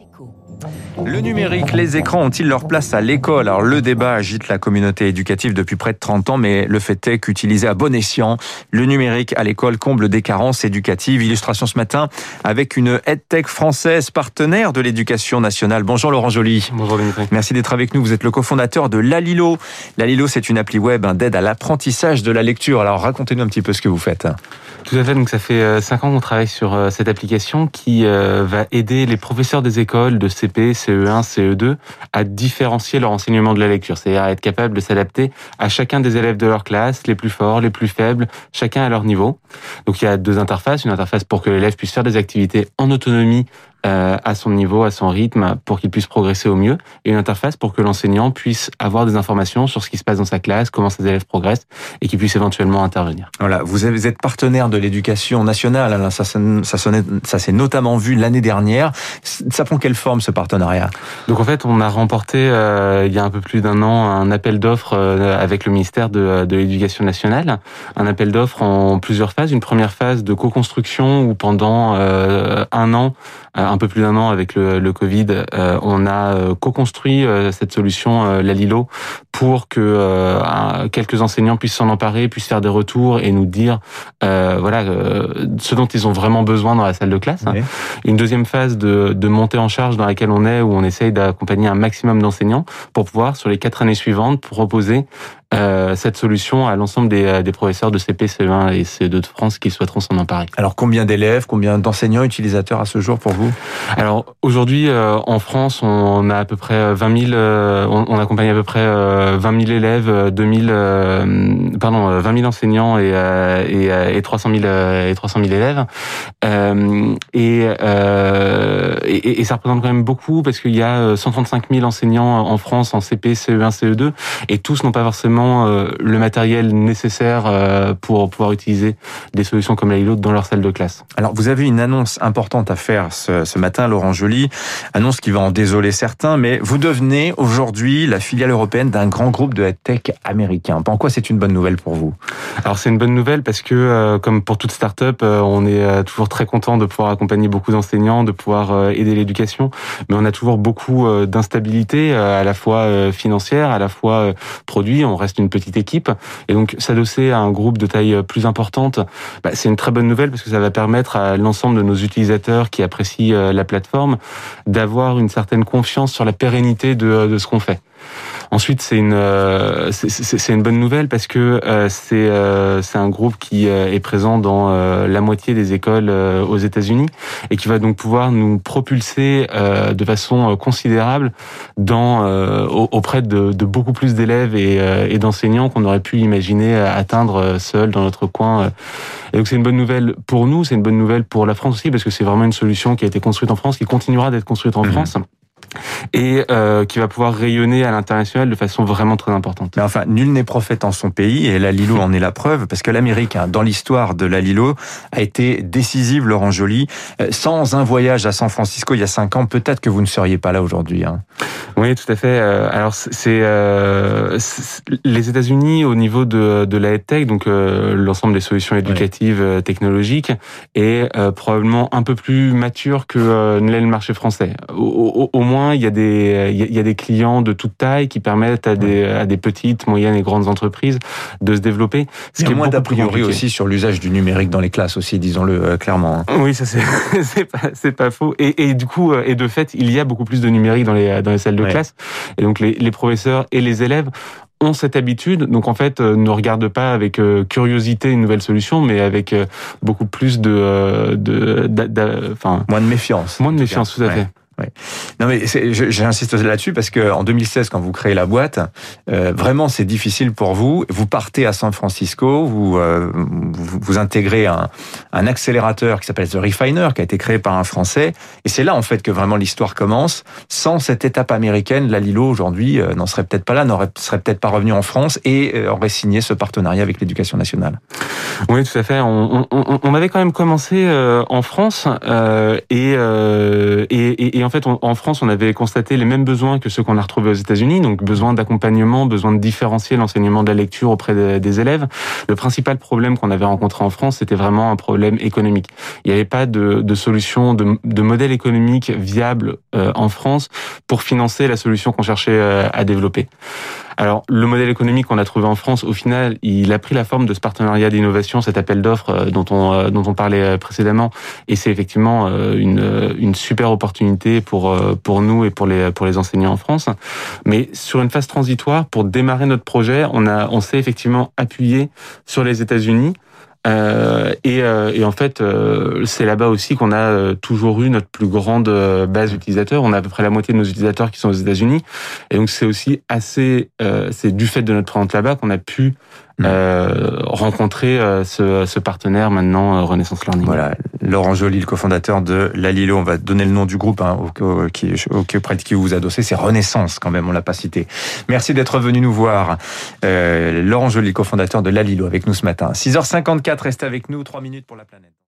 C'est cool. Le numérique, les écrans ont-ils leur place à l'école? Alors le débat agite la communauté éducative depuis près de 30 ans, mais le fait est qu'utilisé à bon escient, le numérique à l'école comble des carences éducatives. Illustration ce matin avec une EdTech française partenaire de l'éducation nationale. Bonjour Laurent Joly. Bonjour Dimitri. Merci d'être avec nous. Vous êtes le cofondateur de Lalilo. Lalilo, c'est une appli web d'aide à l'apprentissage de la lecture. Alors racontez-nous un petit peu ce que vous faites. Tout à fait. Donc ça fait 5 ans qu'on travaille sur euh, cette application qui euh, va aider les professeurs des écoles de CP, CE1, CE2 à différencier leur enseignement de la lecture, c'est-à-dire à être capable de s'adapter à chacun des élèves de leur classe, les plus forts, les plus faibles, chacun à leur niveau. Donc il y a deux interfaces, une interface pour que l'élève puisse faire des activités en autonomie euh, à son niveau, à son rythme, pour qu'il puisse progresser au mieux, et une interface pour que l'enseignant puisse avoir des informations sur ce qui se passe dans sa classe, comment ses élèves progressent, et qu'il puisse éventuellement intervenir. Voilà, vous êtes partenaire de l'éducation nationale, hein, ça, ça, ça s'est notamment vu l'année dernière. Ça prend quelle forme ce partenariat? Donc en fait, on a remporté euh, il y a un peu plus d'un an un appel d'offres euh, avec le ministère de, de l'éducation nationale, un appel d'offres en plusieurs phases. Une première phase de co-construction où pendant un an, un peu plus d'un an avec le, le Covid, euh, on a euh, co-construit euh, cette solution, la Lilo, pour que quelques enseignants puissent s'en emparer, puissent faire des retours et nous dire voilà ce dont ils ont vraiment besoin dans la salle de classe. Une deuxième phase de, de montée en charge dans laquelle on est, où on essaye d'accompagner un maximum d'enseignants pour pouvoir, sur les quatre années suivantes, proposer euh, cette solution à l'ensemble des, euh, des, professeurs de CP, CE1 et CE2 de France qui souhaiteront s'en emparer. Alors combien d'élèves, combien d'enseignants utilisateurs à ce jour pour vous? Alors aujourd'hui euh, en France, on a à peu près 20 000, on, on, accompagne à peu près 20 000 élèves, 2000, pardon, 20 000 enseignants et, et, et 300 000 et 300 000 élèves. Et, et, et, ça représente quand même beaucoup parce qu'il y a 135 000 enseignants en France en CP, CE1, CE2 et tous n'ont pas forcément euh, le matériel nécessaire euh, pour pouvoir utiliser des solutions comme la Lilo dans leur salle de classe. Alors, vous avez une annonce importante à faire ce, ce matin, Laurent Joly. Annonce qui va en désoler certains, mais vous devenez aujourd'hui la filiale européenne d'un grand groupe de tech américain. En quoi c'est une bonne nouvelle pour vous? Alors, c'est une bonne nouvelle parce que, euh, comme pour toute start-up, on est toujours très content de pouvoir accompagner beaucoup d'enseignants, de pouvoir aider l'éducation, mais on a toujours beaucoup d'instabilité, à la fois financière, à la fois produit. On reste une petite équipe. Et donc s'adosser à un groupe de taille plus importante, bah, c'est une très bonne nouvelle parce que ça va permettre à l'ensemble de nos utilisateurs qui apprécient euh, la plateforme d'avoir une certaine confiance sur la pérennité de, de ce qu'on fait. Ensuite, c'est une euh, c'est une bonne nouvelle parce que euh, c'est euh, c'est un groupe qui est présent dans la moitié des écoles aux États-Unis et qui va donc pouvoir nous propulser de façon considérable dans auprès de, de beaucoup plus d'élèves et, et d'enseignants qu'on aurait pu imaginer atteindre seul dans notre coin. Et donc c'est une bonne nouvelle pour nous, c'est une bonne nouvelle pour la France aussi parce que c'est vraiment une solution qui a été construite en France, qui continuera d'être construite en mmh. France et euh, qui va pouvoir rayonner à l'international de façon vraiment très importante. Mais enfin, nul n'est prophète en son pays et la Lilo en est la preuve parce que l'Amérique, hein, dans l'histoire de la Lilo, a été décisive, Laurent Joly. Euh, sans un voyage à San Francisco il y a cinq ans, peut-être que vous ne seriez pas là aujourd'hui. Hein. Oui, tout à fait. Euh, alors, c'est euh, les États-Unis au niveau de, de la tech, donc l'ensemble des solutions éducatives technologiques, est probablement un peu plus mature que ne l'est le marché français. Au, au, moins, il y a des il y a des clients de toute taille qui permettent à des à des petites, moyennes et grandes entreprises de se développer. Ce qui est moins d'a priori aussi sur l'usage du numérique dans les classes aussi, disons-le clairement. Hein. Oui, ça c'est c'est pas c'est pas faux. Et, et du coup, et de fait, il y a beaucoup plus de numérique dans les dans les salles de classe. Et donc les, les professeurs et les élèves ont cette habitude, donc en fait euh, ne regardent pas avec euh, curiosité une nouvelle solution, mais avec euh, beaucoup plus de, de, enfin moins de méfiance. Moins de méfiance, tout à fait. Non mais j'insiste là-dessus parce que en 2016, quand vous créez la boîte, euh, vraiment c'est difficile pour vous. Vous partez à San Francisco, vous euh, vous, intégrez un, un accélérateur qui s'appelle The Refiner, qui a été créé par un Français, et c'est là en fait que vraiment l'histoire commence. Sans cette étape américaine, la Lilo aujourd'hui euh, n'en serait peut-être pas là, n'aurait serait peut-être pas revenu en France et euh, aurait signé ce partenariat avec l'éducation nationale. Oui, tout à fait. On, on, on avait quand même commencé en France et, et, et, et en en fait, en France, on avait constaté les mêmes besoins que ceux qu'on a retrouvés aux États-Unis, donc besoin d'accompagnement, besoin de différencier l'enseignement de la lecture auprès des élèves. Le principal problème qu'on avait rencontré en France, c'était vraiment un problème économique. Il n'y avait pas de, de solution, de, de, modèle économique viable euh, en France pour financer la solution qu'on cherchait euh, à développer. Alors, le modèle économique qu'on a trouvé en France, au final, il a pris la forme de ce partenariat d'innovation, cet appel d'offres euh, dont on, dont on parlait précédemment. Et c'est effectivement une, une super opportunité pour, pour nous et pour les, pour les enseignants en France. Mais sur une phase transitoire, pour démarrer notre projet, on, a, on s'est effectivement appuyé sur les États-Unis euh, et, euh, et, en fait, euh, c'est là-bas aussi qu'on a euh, toujours eu notre plus grande base d'utilisateurs. On a à peu près la moitié de nos utilisateurs qui sont aux États-Unis. Et donc, c'est aussi assez, c'est du fait de notre présence là-bas qu'on a pu Mm. euh, rencontrer euh, ce, ce, partenaire maintenant euh, Renaissance Learning. Voilà, Laurent Joly, le cofondateur de la Lilo. On va donner le nom du groupe hein, au, qui, auprès de qui vous vous adossez. C'est Renaissance quand même, on l'a pas cité. Merci d'être venu nous voir. Euh, Laurent Joly, cofondateur de la Lilo, avec nous ce matin. 6h54, restez avec nous, 3 minutes pour la planète.